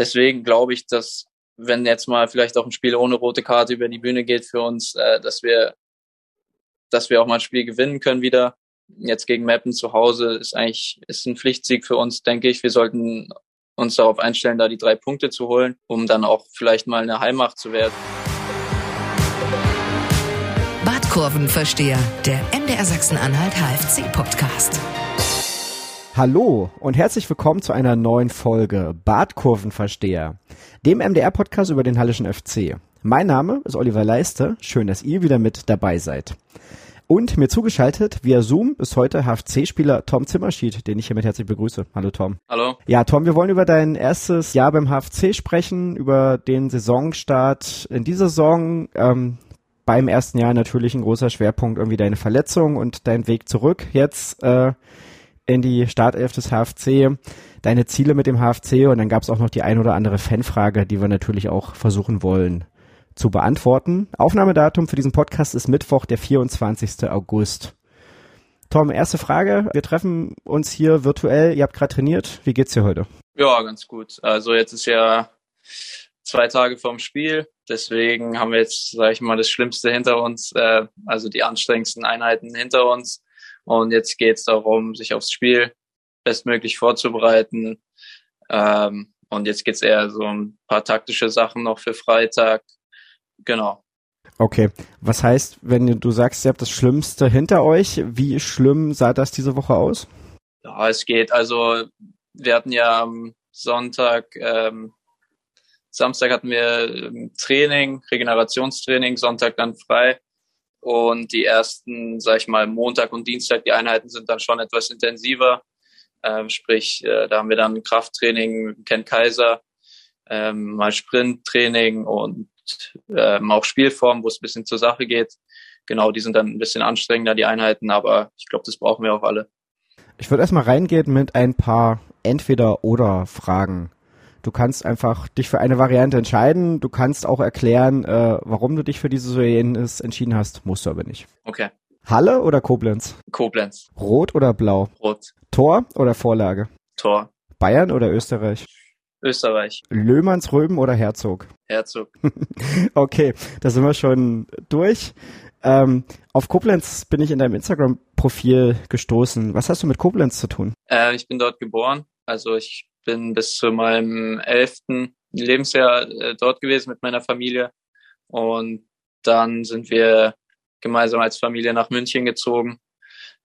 deswegen glaube ich, dass wenn jetzt mal vielleicht auch ein Spiel ohne rote Karte über die Bühne geht für uns, äh, dass wir, dass wir auch mal ein Spiel gewinnen können wieder. Jetzt gegen Mappen zu Hause ist eigentlich ist ein Pflichtsieg für uns, denke ich. Wir sollten uns darauf einstellen, da die drei Punkte zu holen, um dann auch vielleicht mal eine Heimmacht zu werden. Badkurvenversteher, der MDR Sachsen-Anhalt HFC Podcast. Hallo und herzlich willkommen zu einer neuen Folge Badkurvenversteher, dem MDR-Podcast über den Hallischen FC. Mein Name ist Oliver Leiste. Schön, dass ihr wieder mit dabei seid. Und mir zugeschaltet via Zoom ist heute HFC-Spieler Tom Zimmerschied, den ich hiermit herzlich begrüße. Hallo Tom. Hallo. Ja, Tom, wir wollen über dein erstes Jahr beim HFC sprechen, über den Saisonstart in dieser Saison. Ähm, beim ersten Jahr natürlich ein großer Schwerpunkt irgendwie deine Verletzung und dein Weg zurück. Jetzt äh, in die Startelf des HFC, deine Ziele mit dem HFC und dann gab es auch noch die ein oder andere Fanfrage, die wir natürlich auch versuchen wollen zu beantworten. Aufnahmedatum für diesen Podcast ist Mittwoch, der 24. August. Tom, erste Frage. Wir treffen uns hier virtuell. Ihr habt gerade trainiert. Wie geht's dir heute? Ja, ganz gut. Also jetzt ist ja zwei Tage vorm Spiel. Deswegen haben wir jetzt, sage ich mal, das Schlimmste hinter uns, äh, also die anstrengendsten Einheiten hinter uns. Und jetzt geht es darum, sich aufs Spiel bestmöglich vorzubereiten. Ähm, und jetzt geht es eher so ein paar taktische Sachen noch für Freitag. Genau. Okay, was heißt, wenn du sagst, ihr habt das Schlimmste hinter euch, wie schlimm sah das diese Woche aus? Ja, es geht. Also wir hatten ja am Sonntag, ähm, Samstag hatten wir ähm, Training, Regenerationstraining, Sonntag dann frei. Und die ersten, sag ich mal, Montag und Dienstag, die Einheiten sind dann schon etwas intensiver. Ähm, sprich, äh, da haben wir dann Krafttraining, Ken Kaiser, ähm, mal Sprinttraining und ähm, auch Spielform, wo es ein bisschen zur Sache geht. Genau, die sind dann ein bisschen anstrengender, die Einheiten, aber ich glaube, das brauchen wir auch alle. Ich würde erstmal reingehen mit ein paar Entweder-Oder-Fragen. Du kannst einfach dich für eine Variante entscheiden. Du kannst auch erklären, äh, warum du dich für diese Sojenes entschieden hast. Musst du aber nicht. Okay. Halle oder Koblenz? Koblenz. Rot oder blau? Rot. Tor oder Vorlage? Tor. Bayern oder Österreich? Österreich. Löhmanns, Röben oder Herzog? Herzog. okay, da sind wir schon durch. Ähm, auf Koblenz bin ich in deinem Instagram-Profil gestoßen. Was hast du mit Koblenz zu tun? Äh, ich bin dort geboren. Also ich bin bis zu meinem elften Lebensjahr äh, dort gewesen mit meiner Familie. Und dann sind wir gemeinsam als Familie nach München gezogen.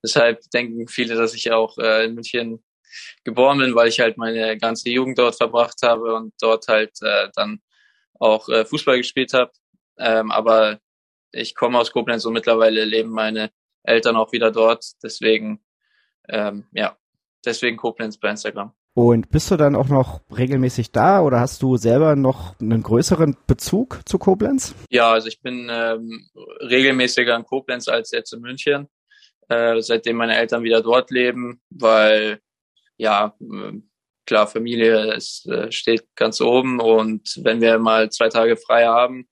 Deshalb denken viele, dass ich auch äh, in München geboren bin, weil ich halt meine ganze Jugend dort verbracht habe und dort halt äh, dann auch Fußball gespielt habe. Ähm, aber ich komme aus Koblenz und mittlerweile leben meine Eltern auch wieder dort. Deswegen, ähm, ja, deswegen Koblenz bei Instagram. Und bist du dann auch noch regelmäßig da oder hast du selber noch einen größeren Bezug zu Koblenz? Ja, also ich bin ähm, regelmäßiger in Koblenz als jetzt in München, äh, seitdem meine Eltern wieder dort leben, weil ja, äh, klar, Familie ist, äh, steht ganz oben und wenn wir mal zwei Tage frei haben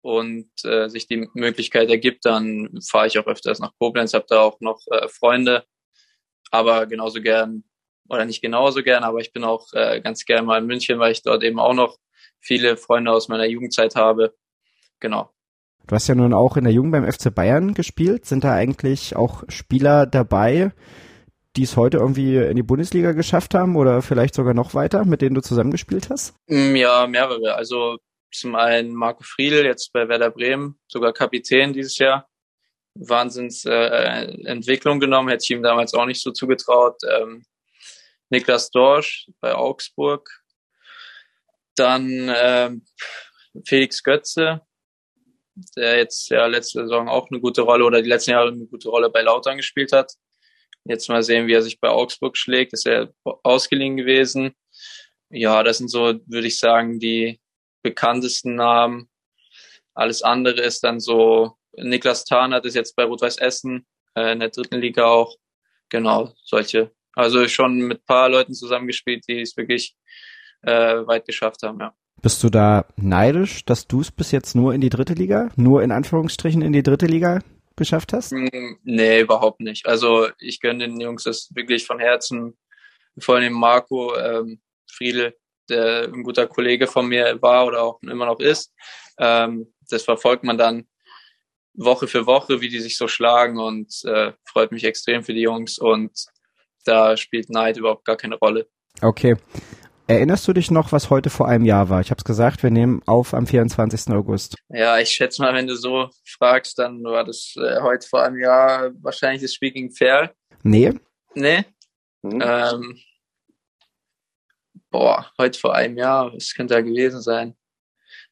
und äh, sich die Möglichkeit ergibt, dann fahre ich auch öfters nach Koblenz, habe da auch noch äh, Freunde, aber genauso gern oder nicht genauso gern, aber ich bin auch äh, ganz gern mal in München, weil ich dort eben auch noch viele Freunde aus meiner Jugendzeit habe. Genau. Du hast ja nun auch in der Jugend beim FC Bayern gespielt. Sind da eigentlich auch Spieler dabei, die es heute irgendwie in die Bundesliga geschafft haben oder vielleicht sogar noch weiter, mit denen du zusammengespielt hast? Mm, ja, mehrere. Also zum einen Marco Friedl, jetzt bei Werder Bremen, sogar Kapitän dieses Jahr. Wahnsinns äh, Entwicklung genommen, hätte ich ihm damals auch nicht so zugetraut. Ähm, Niklas Dorsch bei Augsburg. Dann ähm, Felix Götze, der jetzt ja letzte Saison auch eine gute Rolle oder die letzten Jahre eine gute Rolle bei Lautern gespielt hat. Jetzt mal sehen, wie er sich bei Augsburg schlägt. Ist er ausgeliehen gewesen. Ja, das sind so, würde ich sagen, die bekanntesten Namen. Alles andere ist dann so, Niklas Tarnert ist jetzt bei Rot-Weiß Essen, äh, in der dritten Liga auch. Genau, solche also schon mit paar Leuten zusammengespielt, die es wirklich äh, weit geschafft haben, ja. Bist du da neidisch, dass du es bis jetzt nur in die dritte Liga, nur in Anführungsstrichen in die dritte Liga geschafft hast? Mm, nee, überhaupt nicht. Also ich gönne den Jungs das wirklich von Herzen. Vor allem Marco, ähm, Friedel, der ein guter Kollege von mir war oder auch immer noch ist. Ähm, das verfolgt man dann Woche für Woche, wie die sich so schlagen und äh, freut mich extrem für die Jungs und da spielt Neid überhaupt gar keine Rolle. Okay. Erinnerst du dich noch, was heute vor einem Jahr war? Ich habe es gesagt, wir nehmen auf am 24. August. Ja, ich schätze mal, wenn du so fragst, dann war das äh, heute vor einem Jahr wahrscheinlich das Spiel gegen Ferl. Nee. Nee. Hm. Ähm, boah, heute vor einem Jahr, was könnte da gewesen sein?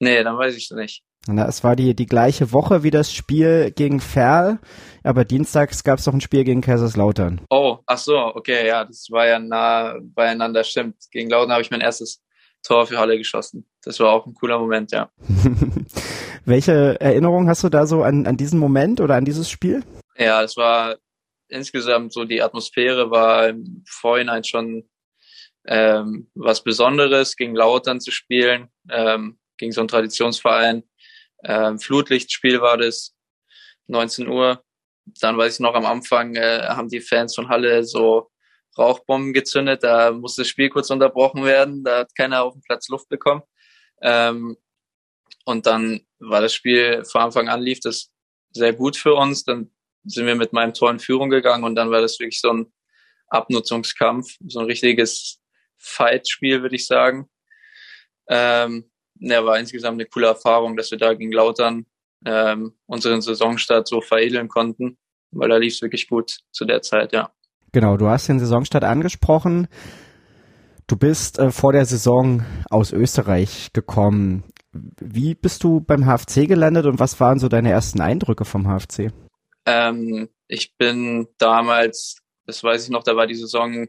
Nee, dann weiß ich es nicht. Na, es war die, die gleiche Woche wie das Spiel gegen Ferl, aber dienstags gab es noch ein Spiel gegen Kaiserslautern. Oh, ach so, okay, ja, das war ja nah beieinander, stimmt. Gegen Lautern habe ich mein erstes Tor für Halle geschossen. Das war auch ein cooler Moment, ja. Welche Erinnerung hast du da so an, an diesen Moment oder an dieses Spiel? Ja, es war insgesamt so, die Atmosphäre war im Vorhinein schon ähm, was Besonderes, gegen Lautern zu spielen, ähm, gegen so einen Traditionsverein ähm, Flutlichtspiel war das, 19 Uhr. Dann weiß ich noch, am Anfang äh, haben die Fans von Halle so Rauchbomben gezündet. Da musste das Spiel kurz unterbrochen werden. Da hat keiner auf dem Platz Luft bekommen. Ähm, und dann war das Spiel von Anfang an lief das sehr gut für uns. Dann sind wir mit meinem Tor in Führung gegangen und dann war das wirklich so ein Abnutzungskampf, so ein richtiges Fight-Spiel, würde ich sagen. Ähm, ja, war insgesamt eine coole Erfahrung, dass wir da gegen Lautern ähm, unseren Saisonstart so veredeln konnten, weil da lief es wirklich gut zu der Zeit, ja. Genau, du hast den Saisonstart angesprochen. Du bist äh, vor der Saison aus Österreich gekommen. Wie bist du beim HFC gelandet und was waren so deine ersten Eindrücke vom HFC? Ähm, ich bin damals, das weiß ich noch, da war die Saison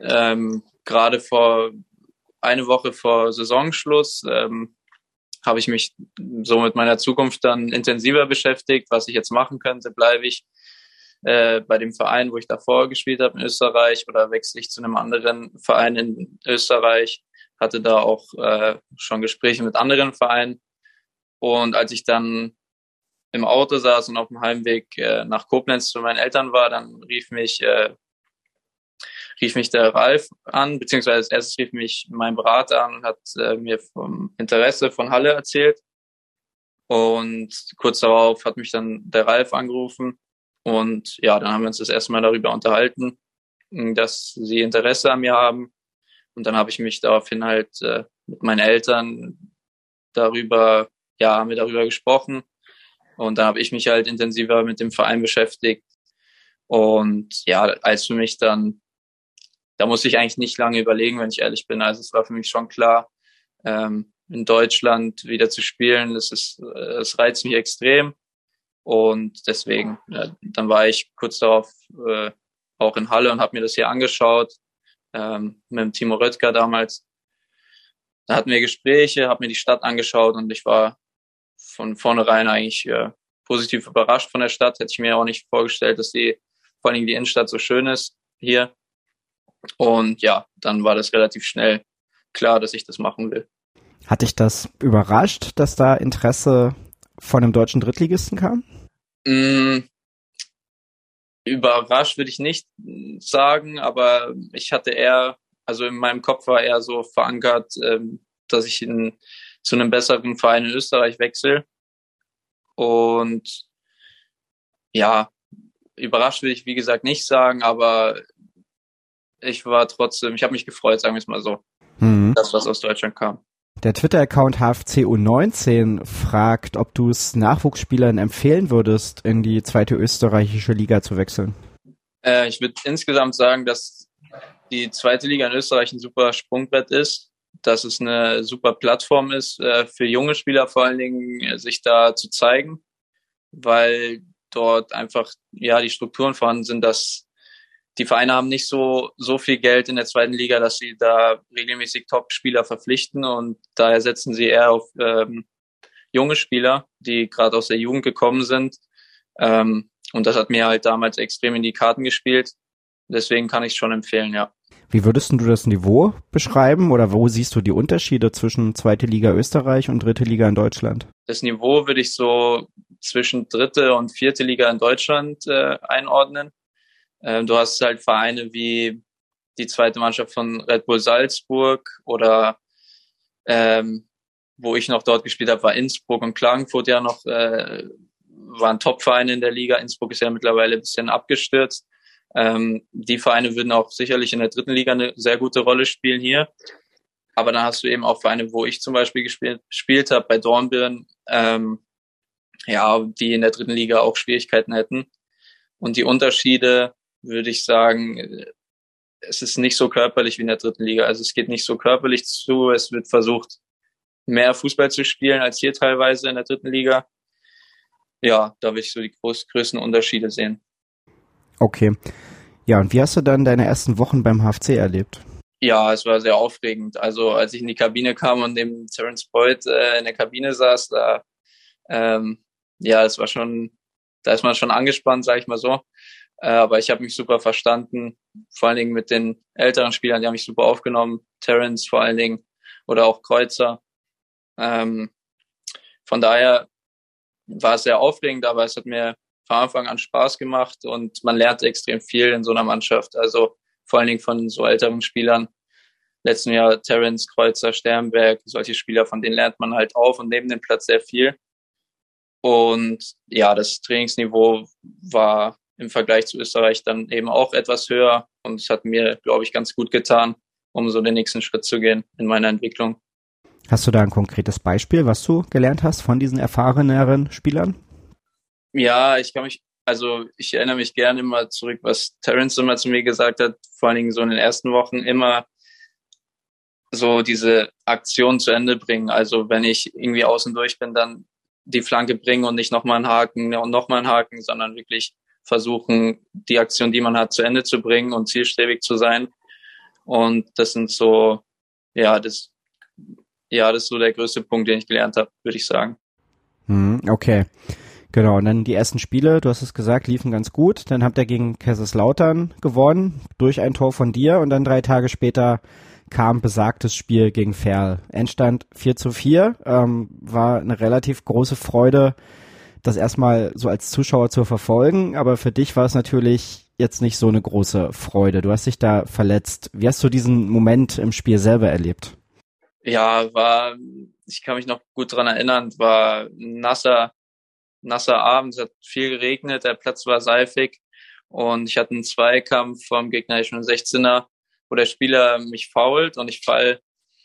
ähm, gerade vor eine Woche vor Saisonschluss ähm, habe ich mich so mit meiner Zukunft dann intensiver beschäftigt, was ich jetzt machen könnte. Bleibe ich äh, bei dem Verein, wo ich davor gespielt habe in Österreich oder wechsle ich zu einem anderen Verein in Österreich? Hatte da auch äh, schon Gespräche mit anderen Vereinen. Und als ich dann im Auto saß und auf dem Heimweg äh, nach Koblenz zu meinen Eltern war, dann rief mich äh, rief mich der Ralf an, beziehungsweise als erstes rief mich mein Berater an und hat äh, mir vom Interesse von Halle erzählt. Und kurz darauf hat mich dann der Ralf angerufen. Und ja, dann haben wir uns das erste Mal darüber unterhalten, dass sie Interesse an mir haben. Und dann habe ich mich daraufhin halt äh, mit meinen Eltern darüber, ja, haben wir darüber gesprochen. Und dann habe ich mich halt intensiver mit dem Verein beschäftigt. Und ja, als für mich dann da muss ich eigentlich nicht lange überlegen, wenn ich ehrlich bin. Also es war für mich schon klar, ähm, in Deutschland wieder zu spielen. Das ist, äh, es reizt mich extrem. Und deswegen, äh, dann war ich kurz darauf äh, auch in Halle und habe mir das hier angeschaut, ähm, mit dem Timo Röttger damals. Da hatten wir Gespräche, habe mir die Stadt angeschaut und ich war von vornherein eigentlich äh, positiv überrascht von der Stadt. Hätte ich mir auch nicht vorgestellt, dass die, vor allen Dingen die Innenstadt so schön ist hier. Und ja, dann war das relativ schnell klar, dass ich das machen will. Hat dich das überrascht, dass da Interesse von einem deutschen Drittligisten kam? Mm, überrascht würde ich nicht sagen, aber ich hatte eher, also in meinem Kopf war eher so verankert, ähm, dass ich in, zu einem besseren Verein in Österreich wechsle. Und ja, überrascht will ich wie gesagt nicht sagen, aber ich war trotzdem, ich habe mich gefreut, sagen wir es mal so, mhm. das, was aus Deutschland kam. Der Twitter-Account HFCU19 fragt, ob du es Nachwuchsspielern empfehlen würdest, in die zweite österreichische Liga zu wechseln. Äh, ich würde insgesamt sagen, dass die zweite Liga in Österreich ein super Sprungbrett ist, dass es eine super Plattform ist äh, für junge Spieler vor allen Dingen, äh, sich da zu zeigen, weil dort einfach ja die Strukturen vorhanden sind, dass die Vereine haben nicht so, so viel Geld in der zweiten Liga, dass sie da regelmäßig Top-Spieler verpflichten und daher setzen sie eher auf ähm, junge Spieler, die gerade aus der Jugend gekommen sind. Ähm, und das hat mir halt damals extrem in die Karten gespielt. Deswegen kann ich es schon empfehlen, ja. Wie würdest du das Niveau beschreiben oder wo siehst du die Unterschiede zwischen zweite Liga Österreich und dritte Liga in Deutschland? Das Niveau würde ich so zwischen dritte und vierte Liga in Deutschland äh, einordnen. Ähm, du hast halt Vereine wie die zweite Mannschaft von Red Bull Salzburg oder ähm, wo ich noch dort gespielt habe, war Innsbruck und Klagenfurt ja noch, äh, waren Top-Vereine in der Liga. Innsbruck ist ja mittlerweile ein bisschen abgestürzt. Ähm, die Vereine würden auch sicherlich in der dritten Liga eine sehr gute Rolle spielen hier. Aber dann hast du eben auch Vereine, wo ich zum Beispiel gespielt, gespielt habe, bei Dornbirn, ähm, ja, die in der dritten Liga auch Schwierigkeiten hätten. Und die Unterschiede, würde ich sagen, es ist nicht so körperlich wie in der dritten Liga. Also es geht nicht so körperlich zu. Es wird versucht, mehr Fußball zu spielen als hier teilweise in der dritten Liga. Ja, da will ich so die groß, größten Unterschiede sehen. Okay. Ja, und wie hast du dann deine ersten Wochen beim HFC erlebt? Ja, es war sehr aufregend. Also als ich in die Kabine kam und neben Terence Boyd äh, in der Kabine saß, da ähm, ja, es war schon, da ist man schon angespannt, sag ich mal so. Äh, aber ich habe mich super verstanden, vor allen Dingen mit den älteren Spielern, die haben mich super aufgenommen. Terence vor allen Dingen oder auch Kreuzer. Ähm, von daher war es sehr aufregend, aber es hat mir von Anfang an Spaß gemacht und man lernt extrem viel in so einer Mannschaft. Also vor allen Dingen von so älteren Spielern. Letzten Jahr Terence, Kreuzer, Sternberg, solche Spieler, von denen lernt man halt auf und neben dem Platz sehr viel. Und ja, das Trainingsniveau war im Vergleich zu Österreich dann eben auch etwas höher und es hat mir, glaube ich, ganz gut getan, um so den nächsten Schritt zu gehen in meiner Entwicklung. Hast du da ein konkretes Beispiel, was du gelernt hast von diesen erfahreneren Spielern? Ja, ich kann mich, also ich erinnere mich gerne immer zurück, was Terence immer zu mir gesagt hat, vor allen Dingen so in den ersten Wochen immer so diese Aktion zu Ende bringen. Also wenn ich irgendwie außen durch bin, dann die Flanke bringen und nicht nochmal einen Haken und nochmal einen Haken, sondern wirklich versuchen, die Aktion, die man hat, zu Ende zu bringen und zielstrebig zu sein. Und das sind so, ja, das, ja, das ist so der größte Punkt, den ich gelernt habe, würde ich sagen. Hm, okay. Genau, und dann die ersten Spiele, du hast es gesagt, liefen ganz gut. Dann habt ihr gegen Kaiserslautern gewonnen, durch ein Tor von dir und dann drei Tage später kam besagtes Spiel gegen Ferl. Endstand 4 zu 4, ähm, war eine relativ große Freude, das erstmal so als Zuschauer zu verfolgen, aber für dich war es natürlich jetzt nicht so eine große Freude. Du hast dich da verletzt. Wie hast du diesen Moment im Spiel selber erlebt? Ja, war, ich kann mich noch gut dran erinnern, war nasser, nasser Abend, es hat viel geregnet, der Platz war seifig und ich hatte einen Zweikampf vom gegnerischen 16er, wo der Spieler mich fault und ich fall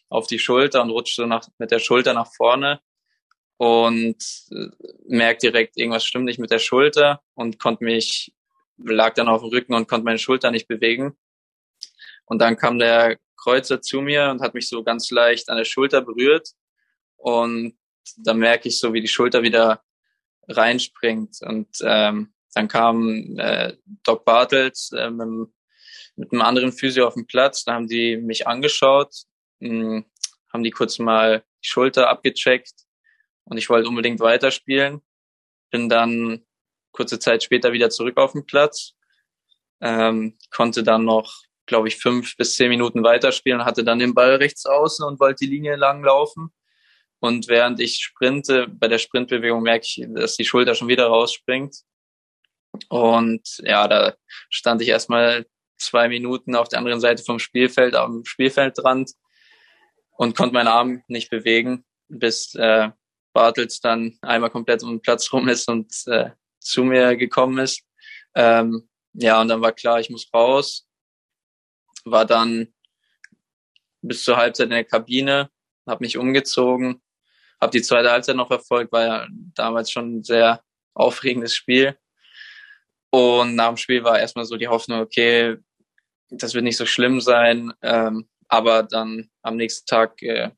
auf die Schulter und rutsche so nach, mit der Schulter nach vorne und äh, merkt direkt, irgendwas stimmt nicht mit der Schulter und konnte mich, lag dann auf dem Rücken und konnte meine Schulter nicht bewegen. Und dann kam der Kreuzer zu mir und hat mich so ganz leicht an der Schulter berührt. Und dann merke ich so, wie die Schulter wieder reinspringt. Und ähm, dann kam äh, Doc Bartels äh, mit, mit einem anderen Physio auf den Platz. Da haben die mich angeschaut, mh, hm, haben die kurz mal die Schulter abgecheckt und ich wollte unbedingt weiterspielen. Bin dann kurze Zeit später wieder zurück auf den Platz, ähm, konnte dann noch glaube ich, fünf bis zehn Minuten weiterspielen, hatte dann den Ball rechts außen und wollte die Linie lang laufen. Und während ich sprinte, bei der Sprintbewegung merke ich, dass die Schulter schon wieder rausspringt. Und ja, da stand ich erstmal zwei Minuten auf der anderen Seite vom Spielfeld, am Spielfeldrand und konnte meinen Arm nicht bewegen, bis äh, Bartels dann einmal komplett um den Platz rum ist und äh, zu mir gekommen ist. Ähm, ja, und dann war klar, ich muss raus war dann bis zur Halbzeit in der Kabine, habe mich umgezogen, habe die zweite Halbzeit noch verfolgt, war ja damals schon ein sehr aufregendes Spiel. Und nach dem Spiel war erstmal so die Hoffnung, okay, das wird nicht so schlimm sein. Ähm, aber dann am nächsten Tag äh,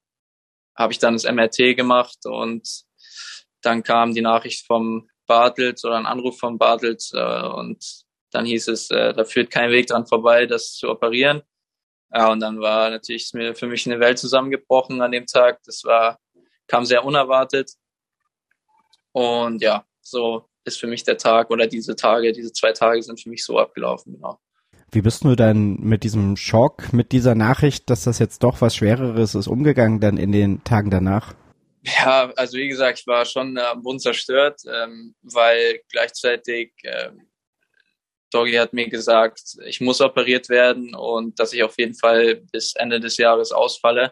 habe ich dann das MRT gemacht und dann kam die Nachricht vom Bartels oder ein Anruf vom Bartels äh, und dann hieß es, äh, da führt kein Weg dran vorbei, das zu operieren. Ja, und dann war natürlich für mich eine Welt zusammengebrochen an dem Tag. Das war, kam sehr unerwartet. Und ja, so ist für mich der Tag oder diese Tage, diese zwei Tage sind für mich so abgelaufen, genau. Wie bist du dann mit diesem Schock, mit dieser Nachricht, dass das jetzt doch was Schwereres ist, umgegangen dann in den Tagen danach? Ja, also wie gesagt, ich war schon am äh, Bund zerstört, ähm, weil gleichzeitig ähm, Doggy hat mir gesagt, ich muss operiert werden und dass ich auf jeden Fall bis Ende des Jahres ausfalle.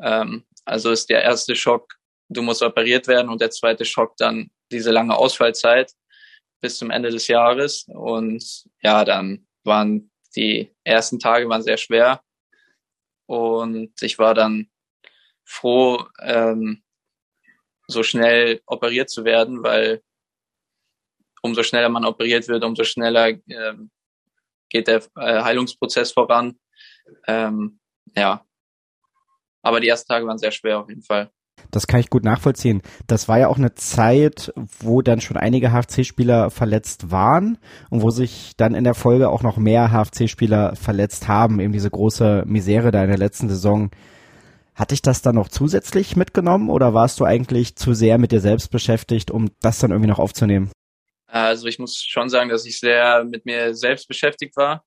Ähm, also ist der erste Schock, du musst operiert werden und der zweite Schock dann diese lange Ausfallzeit bis zum Ende des Jahres. Und ja, dann waren die ersten Tage waren sehr schwer und ich war dann froh, ähm, so schnell operiert zu werden, weil umso schneller man operiert wird, umso schneller ähm, geht der äh, Heilungsprozess voran. Ähm, ja, aber die ersten Tage waren sehr schwer auf jeden Fall. Das kann ich gut nachvollziehen. Das war ja auch eine Zeit, wo dann schon einige HFC-Spieler verletzt waren und wo sich dann in der Folge auch noch mehr HFC-Spieler verletzt haben. Eben diese große Misere da in der letzten Saison. Hat dich das dann noch zusätzlich mitgenommen oder warst du eigentlich zu sehr mit dir selbst beschäftigt, um das dann irgendwie noch aufzunehmen? Also ich muss schon sagen, dass ich sehr mit mir selbst beschäftigt war.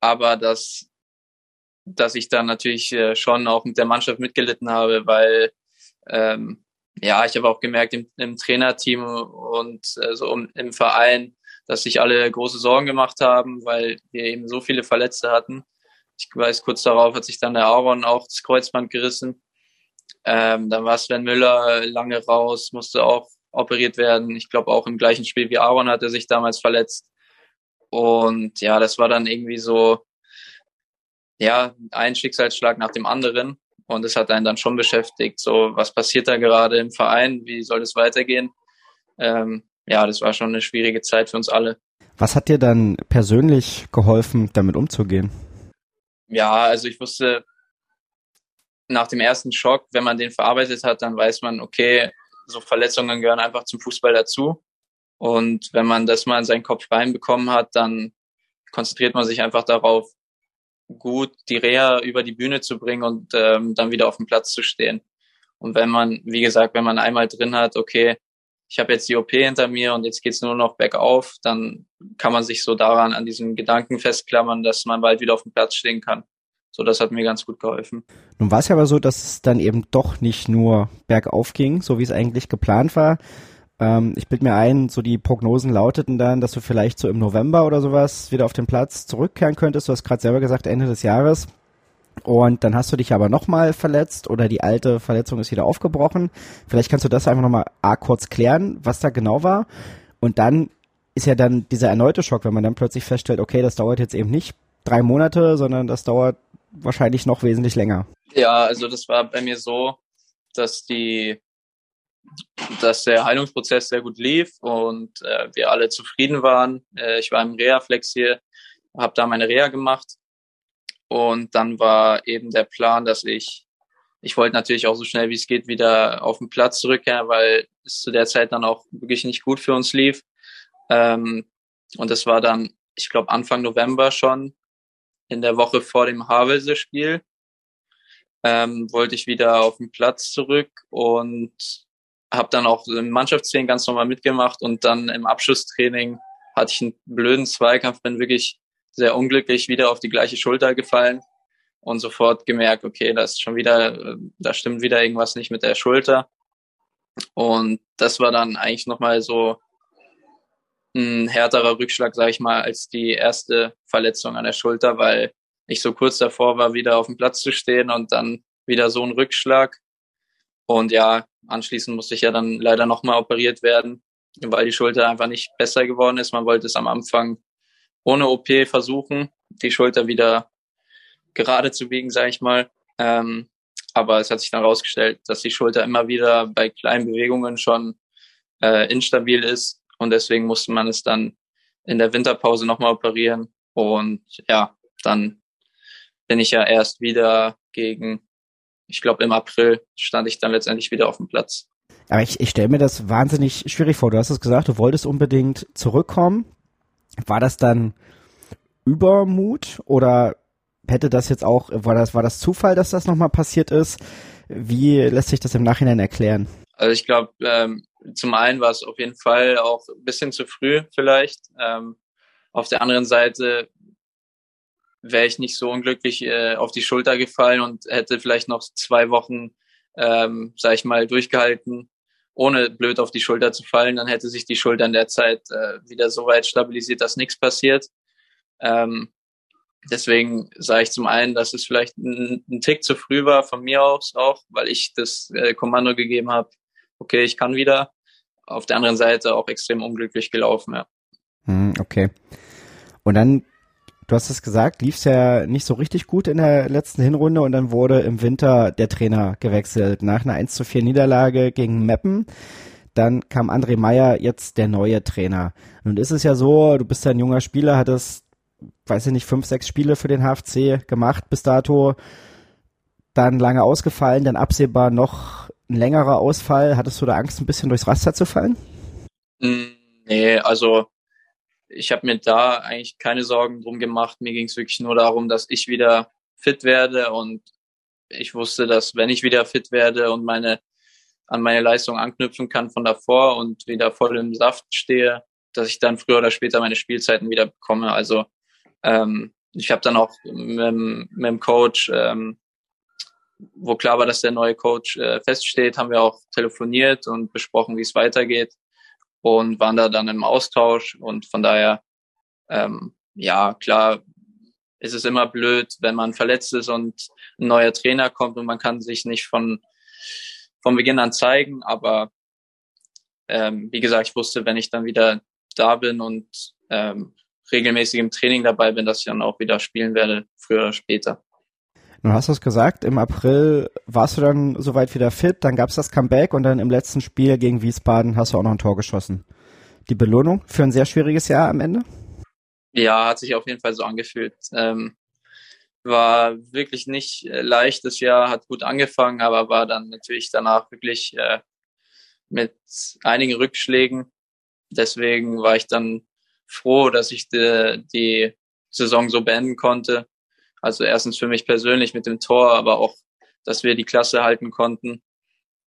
Aber dass dass ich dann natürlich äh, schon auch mit der Mannschaft mitgelitten habe, weil ähm, ja, ich habe auch gemerkt im, im Trainerteam und äh, so im, Verein, dass sich alle große Sorgen gemacht haben, weil wir eben so viele Verletzte hatten. Ich weiß, kurz darauf hat sich dann der Aaron auch das Kreuzband gerissen. Ähm, dann war Sven Müller lange raus, musste auch operiert werden. Ich glaube auch im gleichen Spiel wie Aaron hat er sich damals verletzt. Und ja, das war dann irgendwie so, ja, ein Schicksalsschlag nach dem anderen. Und es hat einen dann schon beschäftigt, so was passiert da gerade im Verein, wie soll es weitergehen? Ähm, ja, das war schon eine schwierige Zeit für uns alle. Was hat dir dann persönlich geholfen, damit umzugehen? Ja, also ich wusste nach dem ersten Schock, wenn man den verarbeitet hat, dann weiß man, okay, so Verletzungen gehören einfach zum Fußball dazu. Und wenn man das mal in seinen Kopf reinbekommen hat, dann konzentriert man sich einfach darauf, gut die Reha über die Bühne zu bringen und ähm, dann wieder auf dem Platz zu stehen. Und wenn man, wie gesagt, wenn man einmal drin hat, okay, ich habe jetzt die OP hinter mir und jetzt geht's nur noch bergauf, dann kann man sich so daran an diesem Gedanken festklammern, dass man bald wieder auf dem Platz stehen kann. So, das hat mir ganz gut geholfen. Nun war es ja aber so, dass es dann eben doch nicht nur bergauf ging, so wie es eigentlich geplant war, ähm, ich bilde mir ein, so die Prognosen lauteten dann, dass du vielleicht so im November oder sowas wieder auf den Platz zurückkehren könntest. Du hast gerade selber gesagt, Ende des Jahres. Und dann hast du dich aber nochmal verletzt oder die alte Verletzung ist wieder aufgebrochen. Vielleicht kannst du das einfach nochmal A, kurz klären, was da genau war. Und dann ist ja dann dieser erneute Schock, wenn man dann plötzlich feststellt, okay, das dauert jetzt eben nicht drei Monate, sondern das dauert wahrscheinlich noch wesentlich länger. Ja, also das war bei mir so, dass die dass der Heilungsprozess sehr gut lief und äh, wir alle zufrieden waren. Äh, ich war im Reha-Flex hier, habe da meine Reha gemacht und dann war eben der Plan, dass ich, ich wollte natürlich auch so schnell wie es geht wieder auf den Platz zurückkehren, weil es zu der Zeit dann auch wirklich nicht gut für uns lief. Ähm, und das war dann, ich glaube, Anfang November schon, in der Woche vor dem Havelse-Spiel, ähm, wollte ich wieder auf den Platz zurück und habe dann auch im Mannschaftstraining ganz normal mitgemacht und dann im Abschlusstraining hatte ich einen blöden Zweikampf, bin wirklich sehr unglücklich wieder auf die gleiche Schulter gefallen und sofort gemerkt, okay, da ist schon wieder, da stimmt wieder irgendwas nicht mit der Schulter. Und das war dann eigentlich nochmal so ein härterer Rückschlag, sage ich mal, als die erste Verletzung an der Schulter, weil ich so kurz davor war, wieder auf dem Platz zu stehen und dann wieder so ein Rückschlag. Und ja, anschließend musste ich ja dann leider nochmal operiert werden, weil die Schulter einfach nicht besser geworden ist. Man wollte es am Anfang ohne OP versuchen, die Schulter wieder gerade zu biegen, sage ich mal. Ähm, aber es hat sich dann herausgestellt, dass die Schulter immer wieder bei kleinen Bewegungen schon äh, instabil ist und deswegen musste man es dann in der Winterpause nochmal operieren. Und ja, dann bin ich ja erst wieder gegen ich glaube, im April stand ich dann letztendlich wieder auf dem Platz. Aber ich, ich stelle mir das wahnsinnig schwierig vor. Du hast es gesagt, du wolltest unbedingt zurückkommen. War das dann Übermut oder hätte das jetzt auch, war das, war das Zufall, dass das nochmal passiert ist? Wie lässt sich das im Nachhinein erklären? Also ich glaube, ähm, zum einen war es auf jeden Fall auch ein bisschen zu früh vielleicht. Ähm, auf der anderen Seite wäre ich nicht so unglücklich äh, auf die Schulter gefallen und hätte vielleicht noch zwei Wochen, ähm, sag ich mal, durchgehalten ohne blöd auf die Schulter zu fallen, dann hätte sich die Schulter in der Zeit äh, wieder so weit stabilisiert, dass nichts passiert. Ähm, deswegen sage ich zum einen, dass es vielleicht ein, ein, Tick zu früh war von mir aus auch, weil ich das äh, Kommando gegeben habe, okay, ich kann wieder. Auf der anderen Seite auch extrem unglücklich gelaufen, ja. Hm, okay. Und dann Du hast es gesagt, lief es ja nicht so richtig gut in der letzten Hinrunde und dann wurde im Winter der Trainer gewechselt. Nach einer 1 zu 4 Niederlage gegen Meppen. Dann kam André Meyer, jetzt der neue Trainer. Nun ist es ja so, du bist ja ein junger Spieler, hattest, weiß ich nicht, fünf, sechs Spiele für den HFC gemacht bis dato. Dann lange ausgefallen, dann absehbar noch ein längerer Ausfall. Hattest du da Angst, ein bisschen durchs Raster zu fallen? Mm, nee, also ich habe mir da eigentlich keine Sorgen drum gemacht. Mir ging es wirklich nur darum, dass ich wieder fit werde und ich wusste, dass wenn ich wieder fit werde und meine an meine Leistung anknüpfen kann von davor und wieder voll im Saft stehe, dass ich dann früher oder später meine Spielzeiten wieder bekomme. Also ähm, ich habe dann auch mit, mit dem Coach, ähm, wo klar war, dass der neue Coach äh, feststeht, haben wir auch telefoniert und besprochen, wie es weitergeht und waren da dann im Austausch und von daher, ähm, ja, klar, ist es immer blöd, wenn man verletzt ist und ein neuer Trainer kommt und man kann sich nicht von, von Beginn an zeigen, aber ähm, wie gesagt, ich wusste, wenn ich dann wieder da bin und ähm, regelmäßig im Training dabei bin, dass ich dann auch wieder spielen werde, früher oder später. Nun hast du es gesagt, im April warst du dann soweit wieder fit, dann gab es das Comeback und dann im letzten Spiel gegen Wiesbaden hast du auch noch ein Tor geschossen. Die Belohnung für ein sehr schwieriges Jahr am Ende? Ja, hat sich auf jeden Fall so angefühlt. Ähm, war wirklich nicht äh, leicht das Jahr, hat gut angefangen, aber war dann natürlich danach wirklich äh, mit einigen Rückschlägen. Deswegen war ich dann froh, dass ich die, die Saison so beenden konnte also erstens für mich persönlich mit dem Tor, aber auch, dass wir die Klasse halten konnten.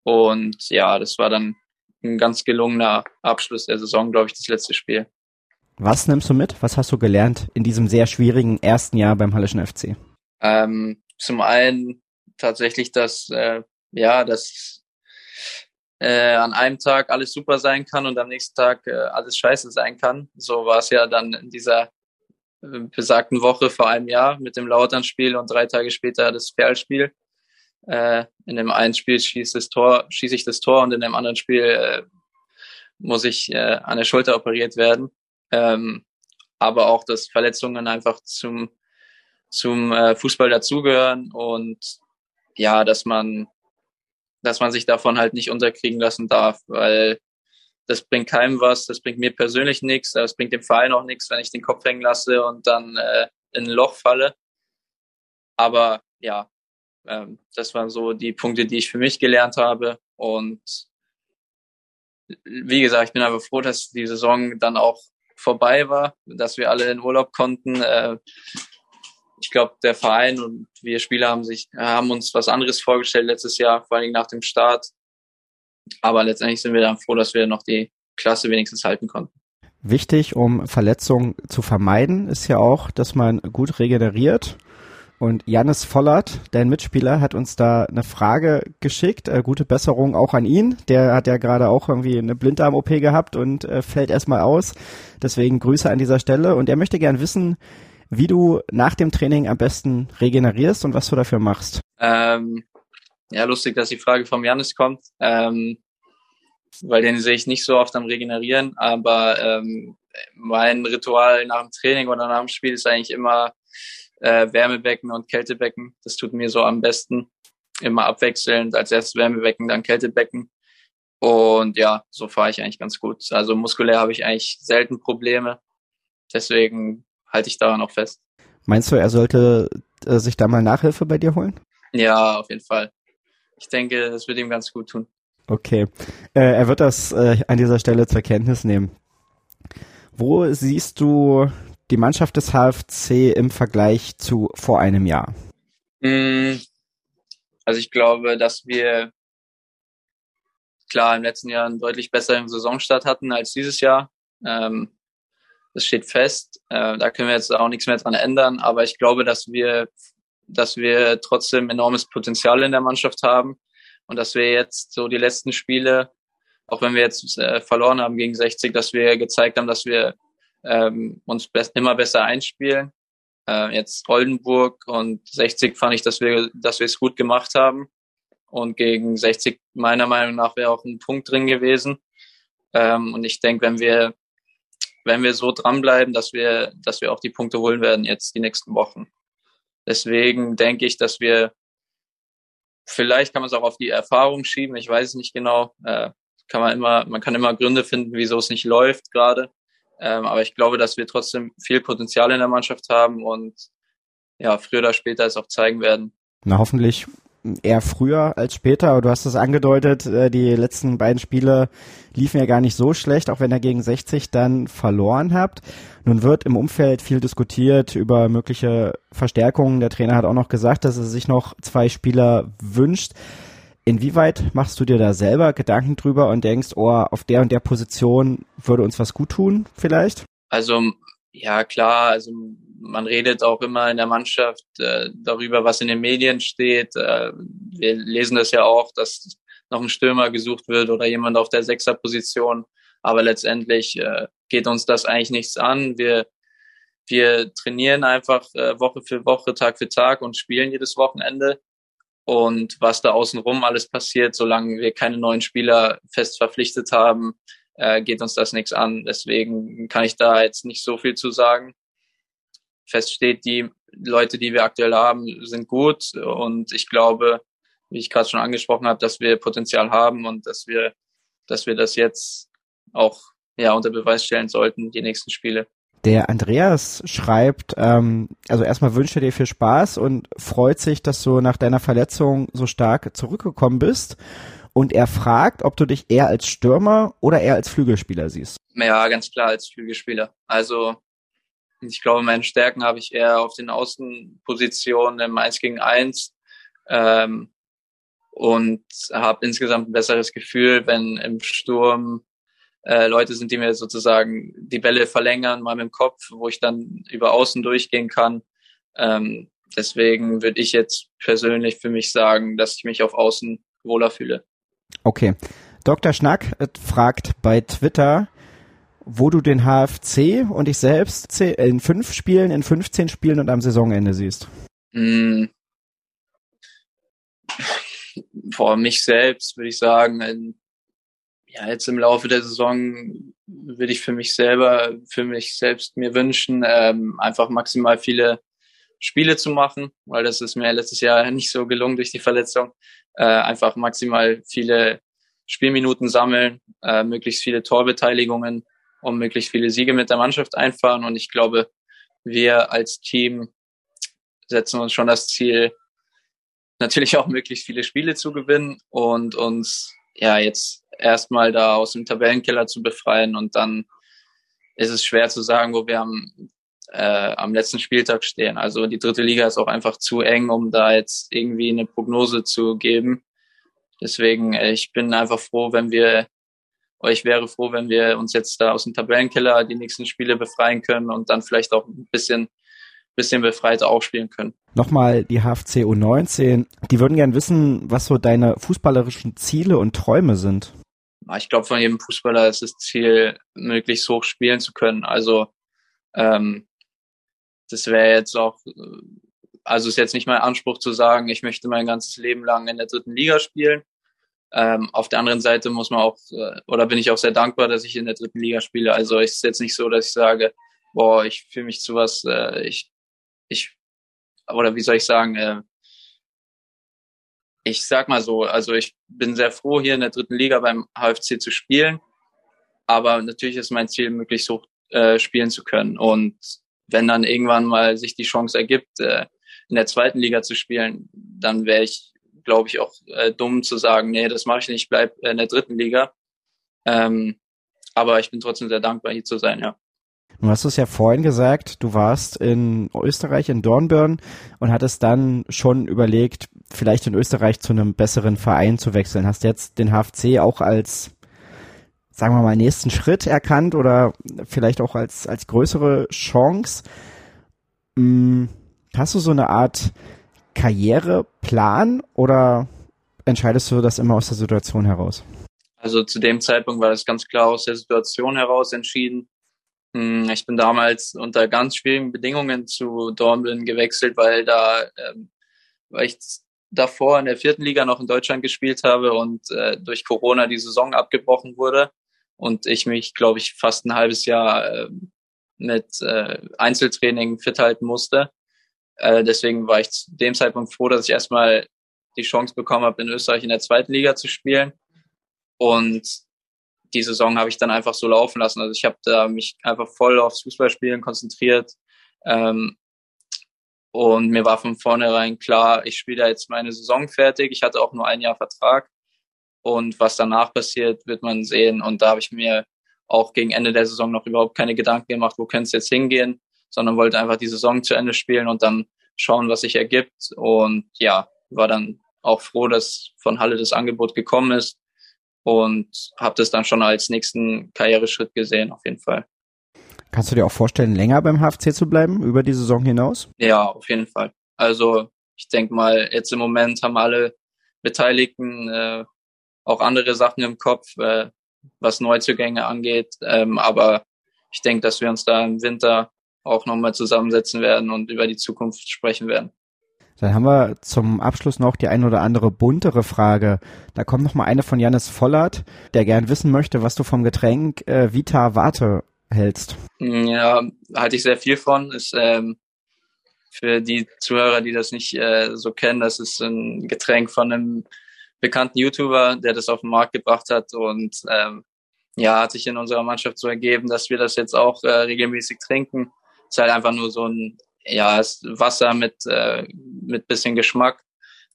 Und ja, das war dann ein ganz gelungener Abschluss der Saison, glaube ich, das letzte Spiel. Was nimmst du mit? Was hast du gelernt in diesem sehr schwierigen ersten Jahr beim Hallischen FC? Ähm, zum einen tatsächlich, dass äh, ja, dass äh, an einem Tag alles super sein kann und am nächsten Tag äh, alles scheiße sein kann. So war es ja dann in dieser besagten Woche vor einem Jahr mit dem Lautern-Spiel und drei Tage später das Perl-Spiel. Äh, in dem einen Spiel schieße ich das Tor und in dem anderen Spiel äh, muss ich äh, an der Schulter operiert werden. Ähm, aber auch, dass Verletzungen einfach zum, zum äh, Fußball dazugehören und ja, dass man, dass man sich davon halt nicht unterkriegen lassen darf, weil das bringt keinem was, das bringt mir persönlich nichts, das bringt dem Verein auch nichts, wenn ich den Kopf hängen lasse und dann äh, in ein Loch falle. Aber ja, ähm, das waren so die Punkte, die ich für mich gelernt habe. Und wie gesagt, ich bin einfach froh, dass die Saison dann auch vorbei war, dass wir alle in Urlaub konnten. Äh, ich glaube, der Verein und wir Spieler haben sich, haben uns was anderes vorgestellt letztes Jahr, vor allem nach dem Start. Aber letztendlich sind wir dann froh, dass wir noch die Klasse wenigstens halten konnten. Wichtig, um Verletzungen zu vermeiden, ist ja auch, dass man gut regeneriert. Und Janis Vollert, dein Mitspieler, hat uns da eine Frage geschickt. Äh, gute Besserung auch an ihn. Der hat ja gerade auch irgendwie eine Blinddarm-OP gehabt und äh, fällt erstmal aus. Deswegen Grüße an dieser Stelle. Und er möchte gern wissen, wie du nach dem Training am besten regenerierst und was du dafür machst. Ähm, ja, lustig, dass die Frage vom Janis kommt, ähm, weil den sehe ich nicht so oft am Regenerieren, aber ähm, mein Ritual nach dem Training oder nach dem Spiel ist eigentlich immer äh, Wärmebecken und Kältebecken. Das tut mir so am besten. Immer abwechselnd, als erstes Wärmebecken, dann Kältebecken. Und ja, so fahre ich eigentlich ganz gut. Also muskulär habe ich eigentlich selten Probleme. Deswegen halte ich daran auch fest. Meinst du, er sollte äh, sich da mal Nachhilfe bei dir holen? Ja, auf jeden Fall ich denke, das wird ihm ganz gut tun. Okay. Äh, er wird das äh, an dieser Stelle zur Kenntnis nehmen. Wo siehst du die Mannschaft des HFC im Vergleich zu vor einem Jahr? Mm, also ich glaube, dass wir klar im letzten Jahr einen deutlich besseren Saisonstart hatten als dieses Jahr. Ähm, das steht fest. Äh, da können wir jetzt auch nichts mehr dran ändern. Aber ich glaube, dass wir dass wir trotzdem enormes Potenzial in der Mannschaft haben und dass wir jetzt so die letzten Spiele auch wenn wir jetzt äh, verloren haben gegen 60, dass wir gezeigt haben, dass wir ähm, uns be immer besser einspielen. Äh, jetzt Oldenburg und 60 fand ich, dass wir, dass wir es gut gemacht haben. Und gegen 60 meiner Meinung nach wäre auch ein Punkt drin gewesen. Ähm, und ich denke, wenn wir, wenn wir so dranbleiben, dass wir, dass wir auch die Punkte holen werden jetzt die nächsten Wochen. Deswegen denke ich, dass wir vielleicht kann man es auch auf die Erfahrung schieben. Ich weiß es nicht genau. Äh, kann man immer, man kann immer Gründe finden, wieso es nicht läuft gerade. Ähm, aber ich glaube, dass wir trotzdem viel Potenzial in der Mannschaft haben und ja, früher oder später es auch zeigen werden. Na, hoffentlich eher früher als später, aber du hast es angedeutet, äh, die letzten beiden Spiele liefen ja gar nicht so schlecht, auch wenn ihr gegen 60 dann verloren habt. Nun wird im Umfeld viel diskutiert über mögliche Verstärkungen. Der Trainer hat auch noch gesagt, dass er sich noch zwei Spieler wünscht. Inwieweit machst du dir da selber Gedanken drüber und denkst, oh, auf der und der Position würde uns was gut tun, vielleicht? Also, ja, klar, also man redet auch immer in der Mannschaft äh, darüber, was in den Medien steht. Äh, wir lesen das ja auch, dass noch ein Stürmer gesucht wird oder jemand auf der Sechserposition. Aber letztendlich äh, geht uns das eigentlich nichts an. Wir, wir trainieren einfach äh, Woche für Woche, Tag für Tag und spielen jedes Wochenende und was da außenrum alles passiert, solange wir keine neuen Spieler fest verpflichtet haben, äh, geht uns das nichts an. Deswegen kann ich da jetzt nicht so viel zu sagen. Fest steht, die Leute, die wir aktuell haben, sind gut und ich glaube, wie ich gerade schon angesprochen habe, dass wir Potenzial haben und dass wir, dass wir das jetzt auch ja unter Beweis stellen sollten, die nächsten Spiele. Der Andreas schreibt, ähm, also erstmal wünsche dir viel Spaß und freut sich, dass du nach deiner Verletzung so stark zurückgekommen bist. Und er fragt, ob du dich eher als Stürmer oder eher als Flügelspieler siehst. Ja, ganz klar als Flügelspieler. Also ich glaube, meine Stärken habe ich eher auf den Außenpositionen im 1 gegen 1 ähm, und habe insgesamt ein besseres Gefühl, wenn im Sturm äh, Leute sind, die mir sozusagen die Bälle verlängern, mal mit dem Kopf, wo ich dann über außen durchgehen kann. Ähm, deswegen würde ich jetzt persönlich für mich sagen, dass ich mich auf Außen wohler fühle. Okay. Dr. Schnack fragt bei Twitter, wo du den HFC und dich selbst in fünf Spielen, in 15 Spielen und am Saisonende siehst. Mm. Vor mich selbst würde ich sagen, in ja, jetzt im Laufe der Saison würde ich für mich selber, für mich selbst mir wünschen, ähm, einfach maximal viele Spiele zu machen, weil das ist mir letztes Jahr nicht so gelungen durch die Verletzung. Äh, einfach maximal viele Spielminuten sammeln, äh, möglichst viele Torbeteiligungen und möglichst viele Siege mit der Mannschaft einfahren. Und ich glaube, wir als Team setzen uns schon das Ziel, natürlich auch möglichst viele Spiele zu gewinnen und uns ja jetzt erstmal da aus dem Tabellenkeller zu befreien und dann ist es schwer zu sagen, wo wir am, äh, am letzten Spieltag stehen. Also die dritte Liga ist auch einfach zu eng, um da jetzt irgendwie eine Prognose zu geben. Deswegen, äh, ich bin einfach froh, wenn wir, oder ich wäre froh, wenn wir uns jetzt da aus dem Tabellenkeller die nächsten Spiele befreien können und dann vielleicht auch ein bisschen bisschen befreiter auch spielen können. Nochmal die HFC U19. Die würden gern wissen, was so deine fußballerischen Ziele und Träume sind. Ich glaube, von jedem Fußballer ist das Ziel, möglichst hoch spielen zu können. Also ähm, das wäre jetzt auch, also ist jetzt nicht mein Anspruch zu sagen, ich möchte mein ganzes Leben lang in der dritten Liga spielen. Ähm, auf der anderen Seite muss man auch, äh, oder bin ich auch sehr dankbar, dass ich in der dritten Liga spiele. Also ist jetzt nicht so, dass ich sage, boah, ich fühle mich zu was, äh, ich ich, oder wie soll ich sagen, äh, ich sag mal so, also ich bin sehr froh, hier in der dritten Liga beim HFC zu spielen. Aber natürlich ist mein Ziel, möglichst hoch äh, spielen zu können. Und wenn dann irgendwann mal sich die Chance ergibt, äh, in der zweiten Liga zu spielen, dann wäre ich, glaube ich, auch äh, dumm zu sagen, nee, das mache ich nicht, bleib in der dritten Liga. Ähm, aber ich bin trotzdem sehr dankbar, hier zu sein, ja. Du hast es ja vorhin gesagt, du warst in Österreich, in Dornbirn und hattest dann schon überlegt, vielleicht in Österreich zu einem besseren Verein zu wechseln. Hast jetzt den HFC auch als, sagen wir mal, nächsten Schritt erkannt oder vielleicht auch als, als größere Chance. Hm, hast du so eine Art Karriereplan oder entscheidest du das immer aus der Situation heraus? Also zu dem Zeitpunkt war das ganz klar aus der Situation heraus entschieden. Hm, ich bin damals unter ganz schwierigen Bedingungen zu Dornbirn gewechselt, weil da, ähm, weil ich davor in der vierten Liga noch in Deutschland gespielt habe und äh, durch Corona die Saison abgebrochen wurde und ich mich, glaube ich, fast ein halbes Jahr äh, mit äh, Einzeltraining fit halten musste. Äh, deswegen war ich zu dem Zeitpunkt froh, dass ich erstmal die Chance bekommen habe, in Österreich in der zweiten Liga zu spielen. Und die Saison habe ich dann einfach so laufen lassen. Also ich habe da mich einfach voll aufs Fußballspielen konzentriert. Ähm, und mir war von vornherein klar, ich spiele da jetzt meine Saison fertig. Ich hatte auch nur ein Jahr Vertrag. Und was danach passiert, wird man sehen. Und da habe ich mir auch gegen Ende der Saison noch überhaupt keine Gedanken gemacht, wo könnte es jetzt hingehen, sondern wollte einfach die Saison zu Ende spielen und dann schauen, was sich ergibt. Und ja, war dann auch froh, dass von Halle das Angebot gekommen ist und habe das dann schon als nächsten Karriereschritt gesehen, auf jeden Fall. Kannst du dir auch vorstellen, länger beim HFC zu bleiben, über die Saison hinaus? Ja, auf jeden Fall. Also ich denke mal, jetzt im Moment haben alle Beteiligten äh, auch andere Sachen im Kopf, äh, was Neuzugänge angeht. Ähm, aber ich denke, dass wir uns da im Winter auch nochmal zusammensetzen werden und über die Zukunft sprechen werden. Dann haben wir zum Abschluss noch die ein oder andere buntere Frage. Da kommt noch mal eine von Janis Vollert, der gern wissen möchte, was du vom Getränk äh, Vita Warte hältst. Ja, halte ich sehr viel von. Ist ähm, für die Zuhörer, die das nicht äh, so kennen, das ist ein Getränk von einem bekannten YouTuber, der das auf den Markt gebracht hat und ähm, ja, hat sich in unserer Mannschaft so ergeben, dass wir das jetzt auch äh, regelmäßig trinken. Ist halt einfach nur so ein ja, ist Wasser mit äh, mit bisschen Geschmack.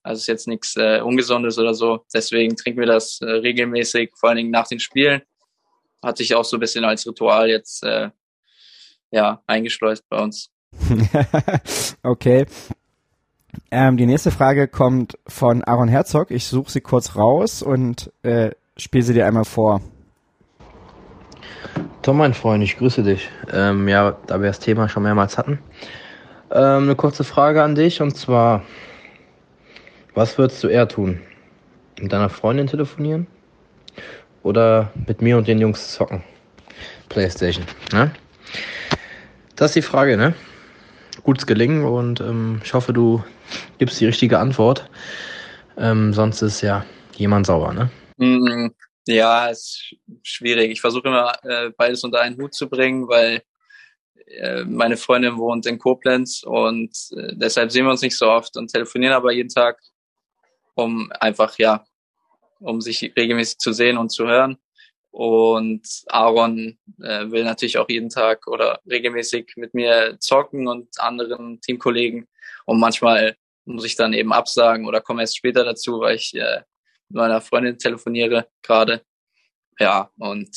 Also ist jetzt nichts äh, Ungesundes oder so. Deswegen trinken wir das äh, regelmäßig, vor allen Dingen nach den Spielen. Hat sich auch so ein bisschen als Ritual jetzt äh, ja eingeschleust bei uns. okay. Ähm, die nächste Frage kommt von Aaron Herzog. Ich suche sie kurz raus und äh, spiele sie dir einmal vor. Tom, mein Freund, ich grüße dich. Ähm, ja, da wir das Thema schon mehrmals hatten. Ähm, eine kurze Frage an dich und zwar, was würdest du eher tun? Mit deiner Freundin telefonieren oder mit mir und den Jungs zocken? Playstation, ne? Das ist die Frage, ne? Gutes Gelingen und ähm, ich hoffe, du gibst die richtige Antwort. Ähm, sonst ist ja jemand sauer, ne? Mm, ja, ist schwierig. Ich versuche immer äh, beides unter einen Hut zu bringen, weil äh, meine Freundin wohnt in Koblenz und äh, deshalb sehen wir uns nicht so oft und telefonieren aber jeden Tag, um einfach, ja, um sich regelmäßig zu sehen und zu hören. Und Aaron äh, will natürlich auch jeden Tag oder regelmäßig mit mir zocken und anderen Teamkollegen. Und manchmal muss ich dann eben absagen oder komme erst später dazu, weil ich äh, mit meiner Freundin telefoniere gerade. Ja, und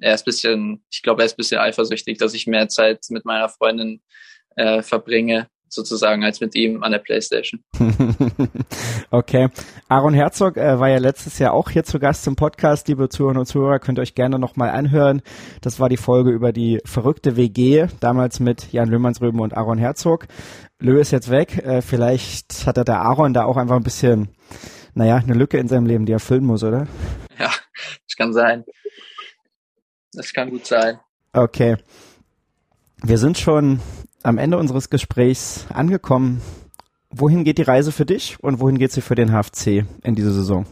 er ist bisschen, ich glaube, er ist bisschen eifersüchtig, dass ich mehr Zeit mit meiner Freundin äh, verbringe, sozusagen, als mit ihm an der Playstation. okay. Aaron Herzog äh, war ja letztes Jahr auch hier zu Gast zum Podcast. Liebe Zuhörer und Zuhörer, könnt ihr euch gerne nochmal anhören. Das war die Folge über die verrückte WG, damals mit Jan Löhmannsröben und Aaron Herzog. Lö ist jetzt weg. Äh, vielleicht hat er der Aaron da auch einfach ein bisschen, naja, eine Lücke in seinem Leben, die er füllen muss, oder? Ja, das kann sein. Das kann gut sein. Okay. Wir sind schon am Ende unseres Gesprächs angekommen. Wohin geht die Reise für dich und wohin geht sie für den HFC in dieser Saison?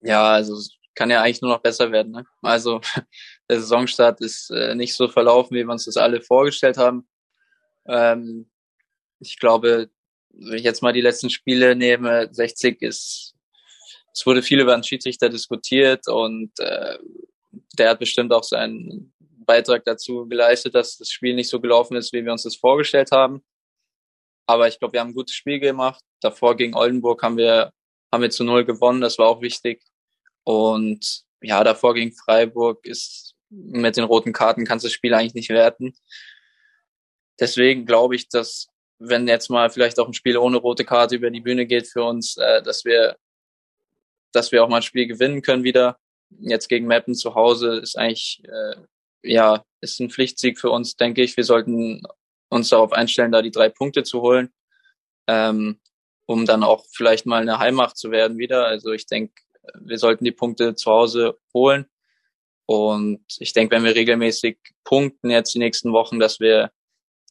Ja, also kann ja eigentlich nur noch besser werden. Ne? Also der Saisonstart ist äh, nicht so verlaufen, wie wir uns das alle vorgestellt haben. Ähm, ich glaube, wenn ich jetzt mal die letzten Spiele nehme, 60 ist, es wurde viel über den Schiedsrichter diskutiert und äh, der hat bestimmt auch seinen Beitrag dazu geleistet, dass das Spiel nicht so gelaufen ist, wie wir uns das vorgestellt haben. Aber ich glaube, wir haben ein gutes Spiel gemacht. Davor gegen Oldenburg haben wir, haben wir zu null gewonnen. Das war auch wichtig. Und ja, davor gegen Freiburg ist mit den roten Karten kannst du das Spiel eigentlich nicht werten. Deswegen glaube ich, dass wenn jetzt mal vielleicht auch ein Spiel ohne rote Karte über die Bühne geht für uns, äh, dass wir, dass wir auch mal ein Spiel gewinnen können wieder jetzt gegen Mappen zu Hause ist eigentlich, äh, ja, ist ein Pflichtsieg für uns, denke ich. Wir sollten uns darauf einstellen, da die drei Punkte zu holen, ähm, um dann auch vielleicht mal eine Heimmacht zu werden wieder. Also ich denke, wir sollten die Punkte zu Hause holen. Und ich denke, wenn wir regelmäßig punkten jetzt die nächsten Wochen, dass wir,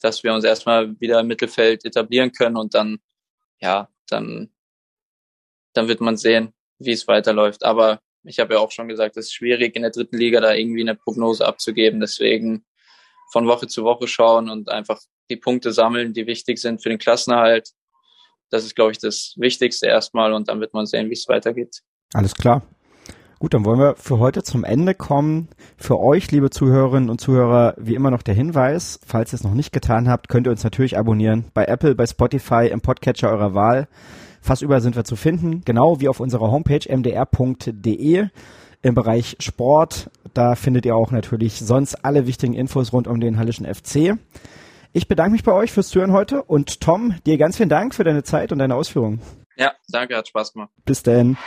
dass wir uns erstmal wieder im Mittelfeld etablieren können und dann, ja, dann, dann wird man sehen, wie es weiterläuft. Aber ich habe ja auch schon gesagt, es ist schwierig in der dritten Liga da irgendwie eine Prognose abzugeben. Deswegen von Woche zu Woche schauen und einfach die Punkte sammeln, die wichtig sind für den Klassenerhalt. Das ist, glaube ich, das Wichtigste erstmal und dann wird man sehen, wie es weitergeht. Alles klar. Gut, dann wollen wir für heute zum Ende kommen. Für euch, liebe Zuhörerinnen und Zuhörer, wie immer noch der Hinweis, falls ihr es noch nicht getan habt, könnt ihr uns natürlich abonnieren bei Apple, bei Spotify, im Podcatcher eurer Wahl. Fast überall sind wir zu finden, genau wie auf unserer Homepage mdr.de im Bereich Sport. Da findet ihr auch natürlich sonst alle wichtigen Infos rund um den Hallischen FC. Ich bedanke mich bei euch fürs Zuhören heute und Tom, dir ganz vielen Dank für deine Zeit und deine Ausführungen. Ja, danke, hat Spaß gemacht. Bis denn.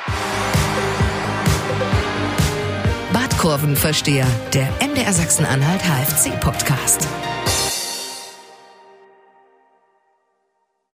Badkurvenversteher, der MDR Sachsen-Anhalt HFC Podcast.